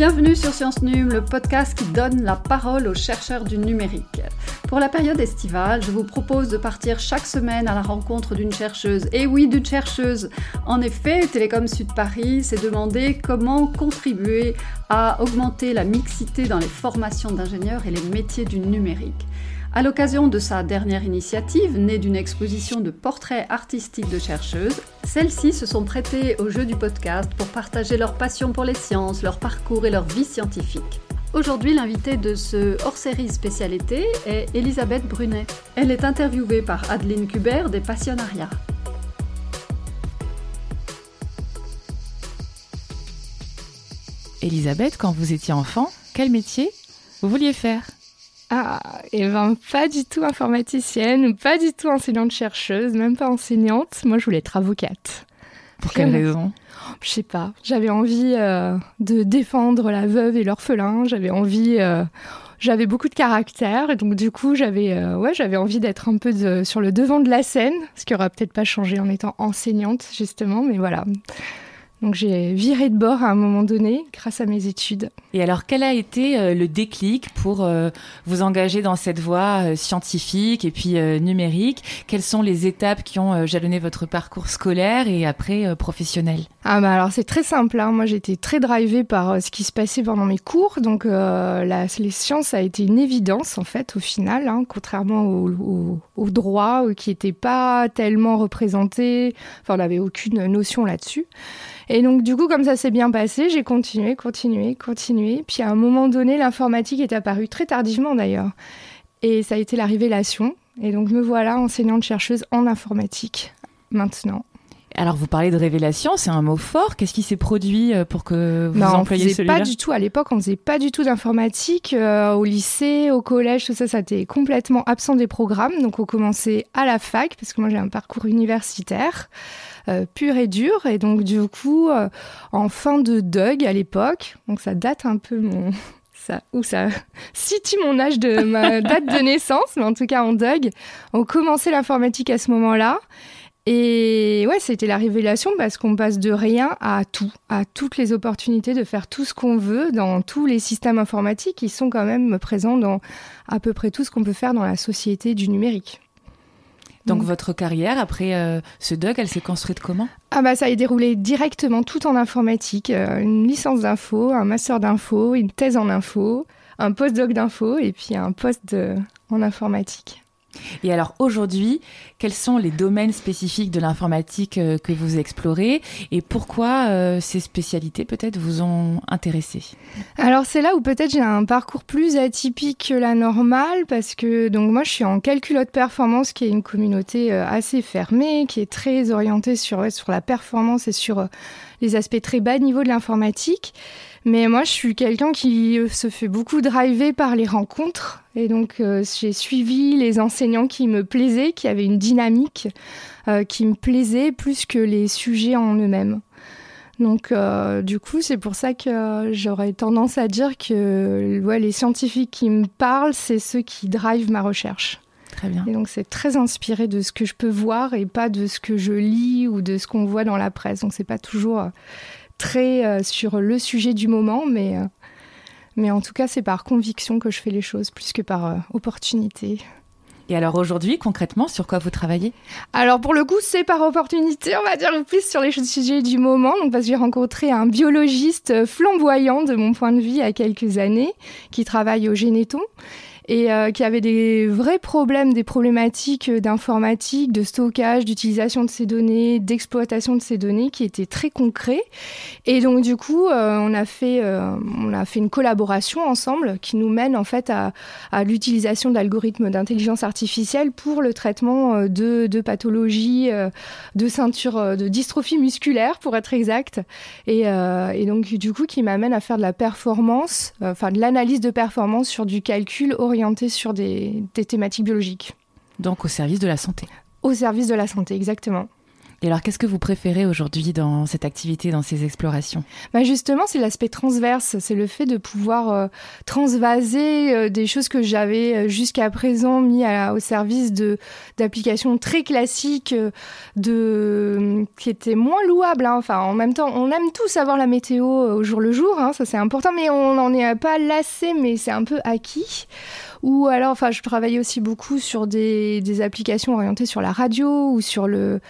Bienvenue sur Science Num, le podcast qui donne la parole aux chercheurs du numérique. Pour la période estivale, je vous propose de partir chaque semaine à la rencontre d'une chercheuse. Et oui, d'une chercheuse. En effet, Télécom Sud Paris s'est demandé comment contribuer à augmenter la mixité dans les formations d'ingénieurs et les métiers du numérique. À l'occasion de sa dernière initiative, née d'une exposition de portraits artistiques de chercheuses, celles-ci se sont prêtées au jeu du podcast pour partager leur passion pour les sciences, leur parcours et leur vie scientifique. Aujourd'hui, l'invitée de ce hors-série spécialité est Elisabeth Brunet. Elle est interviewée par Adeline Kubert des Passionnariats. Elisabeth, quand vous étiez enfant, quel métier vous vouliez faire? Ah, et ben pas du tout informaticienne, pas du tout enseignante chercheuse, même pas enseignante. Moi, je voulais être avocate. Pour quelle raison? Je sais pas. J'avais envie euh, de défendre la veuve et l'orphelin. J'avais envie. Euh, j'avais beaucoup de caractère et donc du coup j'avais euh, ouais j'avais envie d'être un peu sur le devant de la scène, ce qui aura peut-être pas changé en étant enseignante justement, mais voilà. Donc j'ai viré de bord à un moment donné grâce à mes études. Et alors quel a été euh, le déclic pour euh, vous engager dans cette voie euh, scientifique et puis numérique? Quelles sont les étapes qui ont jalonné votre parcours scolaire et après professionnel? Ah bah alors c'est très simple. Hein. Moi j'étais très drivée par ce qui se passait pendant mes cours. Donc la, les sciences a été une évidence en fait au final, hein, contrairement au, au droit qui n'était pas tellement représenté. Enfin on n'avait aucune notion là-dessus. Et donc, du coup, comme ça s'est bien passé, j'ai continué, continué, continué. Puis à un moment donné, l'informatique est apparue très tardivement d'ailleurs. Et ça a été la révélation. Et donc, me voilà enseignante-chercheuse en informatique maintenant. Alors vous parlez de révélation, c'est un mot fort. Qu'est-ce qui s'est produit euh, pour que vous non, employiez celui-là Pas du tout. À l'époque, on faisait pas du tout d'informatique. Euh, au lycée, au collège, tout ça, ça était complètement absent des programmes. Donc on commençait à la fac, parce que moi j'ai un parcours universitaire. Euh, pur et dur. Et donc, du coup, euh, en fin de Doug à l'époque, donc ça date un peu mon. Ça, ou ça situe mon âge de ma date de naissance, mais en tout cas en Doug, on commençait l'informatique à ce moment-là. Et ouais, c'était la révélation parce qu'on passe de rien à tout, à toutes les opportunités de faire tout ce qu'on veut dans tous les systèmes informatiques qui sont quand même présents dans à peu près tout ce qu'on peut faire dans la société du numérique. Donc votre carrière après euh, ce DUG, elle s'est construite comment? Ah bah ça a déroulé directement tout en informatique, euh, une licence d'info, un master d'info, une thèse en info, un post-doc d'info et puis un post en informatique. Et alors aujourd'hui, quels sont les domaines spécifiques de l'informatique euh, que vous explorez et pourquoi euh, ces spécialités peut-être vous ont intéressé? Alors c'est là où peut-être j'ai un parcours plus atypique que la normale parce que donc moi je suis en calcul haute performance qui est une communauté euh, assez fermée, qui est très orientée sur, sur la performance et sur les aspects très bas niveau de l'informatique. Mais moi, je suis quelqu'un qui euh, se fait beaucoup driver par les rencontres. Et donc, euh, j'ai suivi les enseignants qui me plaisaient, qui avaient une dynamique euh, qui me plaisait plus que les sujets en eux-mêmes. Donc, du coup, c'est pour ça que j'aurais tendance à dire que les scientifiques qui me parlent, c'est ceux qui drivent ma recherche. Très bien. Et donc, c'est très inspiré de ce que je peux voir et pas de ce que je lis ou de ce qu'on voit dans la presse. Donc, c'est pas toujours très euh, sur le sujet du moment, mais, euh, mais en tout cas, c'est par conviction que je fais les choses plus que par euh, opportunité. Et alors aujourd'hui, concrètement, sur quoi vous travaillez? Alors pour le coup, c'est par opportunité, on va dire plus sur les sujets du moment. Donc parce que j'ai rencontré un biologiste flamboyant de mon point de vue il y a quelques années, qui travaille au Généton et euh, qui avait des vrais problèmes, des problématiques d'informatique, de stockage, d'utilisation de ces données, d'exploitation de ces données qui étaient très concrets. Et donc du coup, euh, on a fait euh, on a fait une collaboration ensemble qui nous mène en fait à, l'utilisation d'algorithmes d'intelligence artificielle pour le traitement de, de pathologies, de ceinture, de dystrophie musculaire pour être exact. Et, et donc du coup, qui m'amène à faire de la performance, enfin de l'analyse de performance sur du calcul orienté sur des, thématiques biologiques. Donc au service de la santé. Au service de la santé, exactement. Et alors, qu'est-ce que vous préférez aujourd'hui dans cette activité, dans ces explorations? Bah Justement, c'est l'aspect transverse. C'est le fait de pouvoir euh, transvaser euh, des choses que j'avais euh, jusqu'à présent mis au service de d'applications très classiques, de qui étaient moins louables. Hein. Enfin, en même temps, on aime tous savoir la météo au jour le jour. Hein, ça, c'est important, mais on n'en est pas lassé, mais c'est un peu acquis. Ou alors, enfin, je travaillais aussi beaucoup sur des, des applications orientées sur la radio ou sur le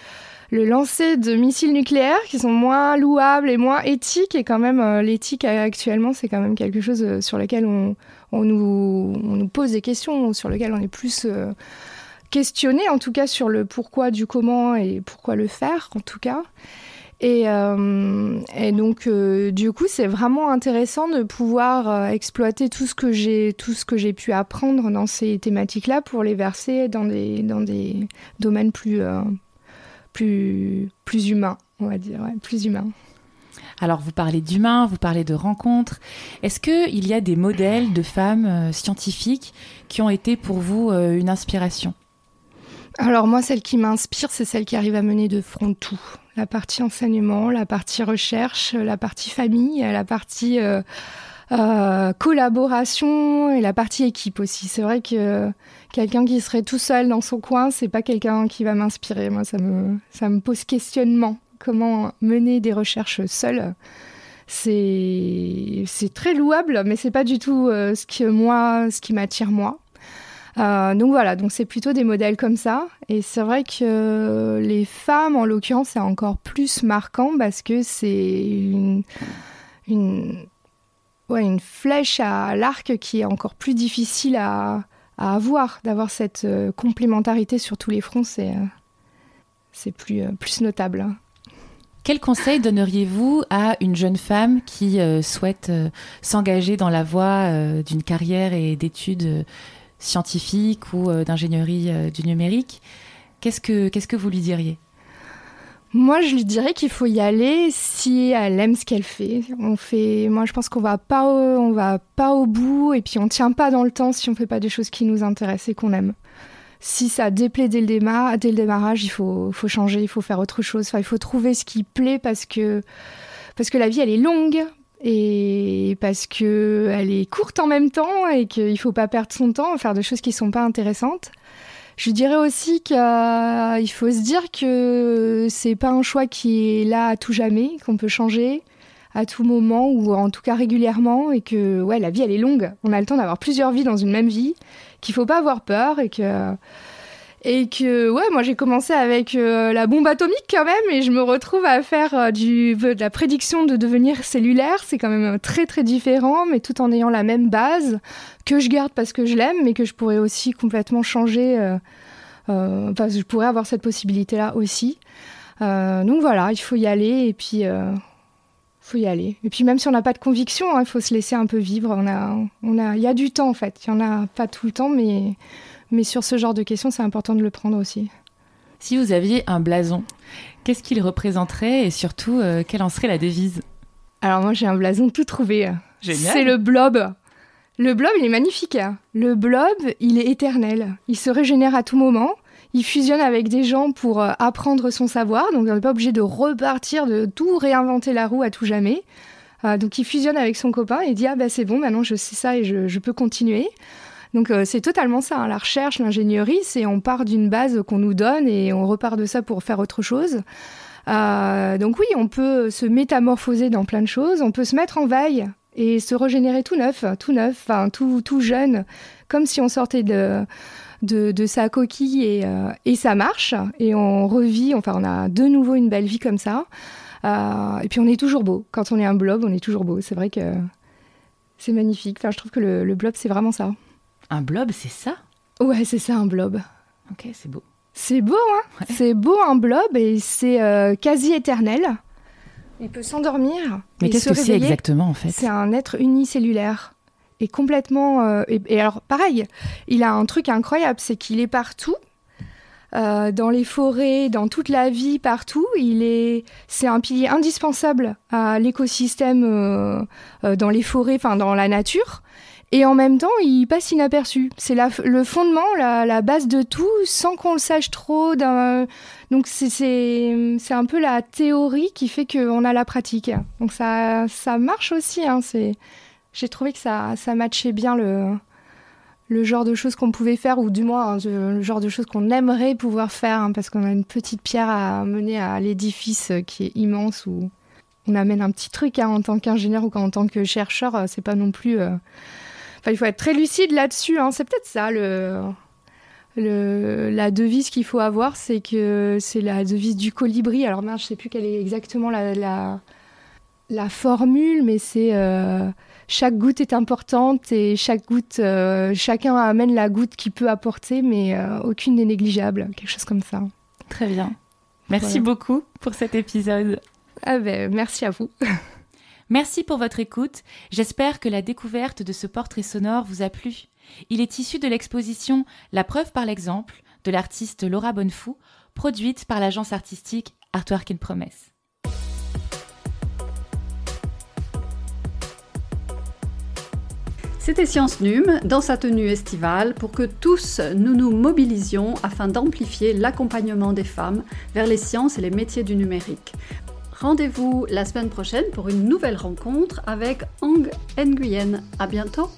le lancer de missiles nucléaires qui sont moins louables et moins éthiques. Et quand même, euh, l'éthique euh, actuellement, c'est quand même quelque chose euh, sur lequel on, nous, pose des questions, sur lequel on est plus questionné, en tout cas sur le pourquoi du comment et pourquoi le faire, en tout cas. Et, et donc, du coup, c'est vraiment intéressant de pouvoir exploiter tout ce que j'ai, tout ce que j'ai pu apprendre dans ces thématiques-là pour les verser dans des, dans des domaines plus plus, plus humain, on va dire, plus humain. Alors, vous parlez d'humain, vous parlez de rencontres. Est-ce qu'il y a des modèles de femmes euh, scientifiques qui ont été pour vous euh, une inspiration? Alors, moi, celle qui m'inspire, c'est celle qui arrive à mener de front tout. La partie enseignement, la partie recherche, la partie famille, la partie euh, collaboration et la partie équipe aussi. C'est vrai que quelqu'un qui serait tout seul dans son coin, c'est pas quelqu'un qui va m'inspirer. Moi, ça me, ça me pose questionnement. Comment mener des recherches seul c'est c'est très louable, mais c'est pas du tout euh, ce que moi, ce qui m'attire moi. Euh, donc voilà, donc c'est plutôt des modèles comme ça. Et c'est vrai que les femmes, en l'occurrence, c'est encore plus marquant parce que c'est une, une, une flèche à l'arc qui est encore plus difficile à, avoir, d'avoir cette euh, complémentarité sur tous les fronts, c'est euh, plus, euh, plus notable. Quel conseil donneriez-vous à une jeune femme qui souhaite s'engager dans la voie d'une carrière et d'études scientifiques ou d'ingénierie du numérique? Qu'est-ce que Qu'est-ce que vous lui diriez? Moi, je lui dirais qu'il faut y aller si elle aime ce qu'elle fait. On fait, moi, je pense qu'on va pas, on va pas au bout et puis on tient pas dans le temps si on fait pas des choses qui nous intéressent et qu'on aime. Si ça déplaît dès le, démarrage, dès le démarrage, il faut, faut changer, il faut faire autre chose. Enfin, il faut trouver ce qui plaît parce que, parce que la vie, elle est longue et parce que elle est courte en même temps et qu'il faut pas perdre son temps à faire des choses qui sont pas intéressantes. Je dirais aussi qu'il faut se dire que c'est pas un choix qui est là à tout jamais, qu'on peut changer à tout moment ou en tout cas régulièrement et que ouais, la vie elle est longue. On a le temps d'avoir plusieurs vies dans une même vie, qu'il faut pas avoir peur et que et que, ouais, moi j'ai commencé avec euh, la bombe atomique quand même, et je me retrouve à faire euh, du, de la prédiction de devenir cellulaire. C'est quand même très très différent, mais tout en ayant la même base, que je garde parce que je l'aime, mais que je pourrais aussi complètement changer. Euh, enfin, je pourrais avoir cette possibilité-là aussi. donc voilà, il faut y aller, et puis. faut y aller. Et puis même si on n'a pas de conviction, hein, il faut se laisser un peu vivre. On a, on a, il y a du temps en fait. Il y en a pas tout le temps, mais mais sur ce genre de questions, c'est important de le prendre aussi. Si vous aviez un blason, qu'est-ce qu'il représenterait et surtout, euh, quelle en serait la devise? Alors moi, j'ai un blason tout trouvé. C'est le blob. Le blob, il est magnifique. Le blob, il est éternel. Il se régénère à tout moment. Il fusionne avec des gens pour euh, apprendre son savoir. Donc, on n'est pas obligé de repartir, de tout réinventer la roue à tout jamais. Euh, donc, il fusionne avec son copain et dit Ah, bah, c'est bon, maintenant je sais ça et je peux continuer. Donc euh, c'est totalement ça, hein. la recherche, l'ingénierie, c'est on part d'une base qu'on nous donne et on repart de ça pour faire autre chose. Euh, donc oui, on peut se métamorphoser dans plein de choses, on peut se mettre en veille et se régénérer tout neuf, tout neuf, enfin tout, tout jeune, comme si on sortait de, de, sa coquille et, euh, et, ça marche et on revit, enfin on a de nouveau une belle vie comme ça. et puis on est toujours beau. Quand on est un blob, on est toujours beau. C'est vrai que c'est magnifique. Enfin, je trouve que le, le blob, c'est vraiment ça. Un blob, c'est ça? Ouais, c'est ça, un blob. Ok, c'est beau. C'est beau, hein? C'est beau un blob et c'est euh, quasi éternel. Il peut s'endormir. Mais qu'est-ce que c'est exactement en fait? C'est un être unicellulaire et complètement. Euh, et, alors, pareil, il a un truc incroyable, c'est qu'il est partout. Euh, dans les forêts, dans toute la vie, partout, il est, c'est un pilier indispensable à l'écosystème dans les forêts, enfin dans la nature. Et en même temps, il passe inaperçu. C'est le fondement, la, base de tout, sans qu'on le sache trop. Donc c'est un peu la théorie qui fait qu'on a la pratique. Donc ça, ça marche aussi. Hein. J'ai trouvé que ça, ça matchait bien le, genre de choses qu'on pouvait faire, ou du moins hein, le genre de choses qu'on aimerait pouvoir faire, hein, parce qu'on a une petite pierre à mener à l'édifice qui est immense, où on amène un petit truc en tant qu'ingénieur ou en tant que chercheur, euh, c'est pas non plus. Euh, enfin, il faut être très lucide là-dessus. C'est peut-être ça le. Le, la devise qu'il faut avoir, c'est que c'est la devise du colibri. Alors, je sais plus quelle est exactement la, la, la formule, mais c'est euh, chaque goutte est importante et chaque goutte, euh, chacun amène la goutte qu'il peut apporter, mais euh, aucune n'est négligeable, quelque chose comme ça. Très bien. Merci beaucoup pour cet épisode. Ah ben, merci à vous. Merci pour votre écoute. J'espère que la découverte de ce portrait sonore vous a plu. Il est issu de l'exposition La preuve par l'exemple de l'artiste Laura Bonnefou, produite par l'agence artistique Artwork in Promesse. C'était Science Num dans sa tenue estivale pour que tous nous nous mobilisions afin d'amplifier l'accompagnement des femmes vers les sciences et les métiers du numérique. Rendez-vous la semaine prochaine pour une nouvelle rencontre avec Ang Nguyen. À bientôt!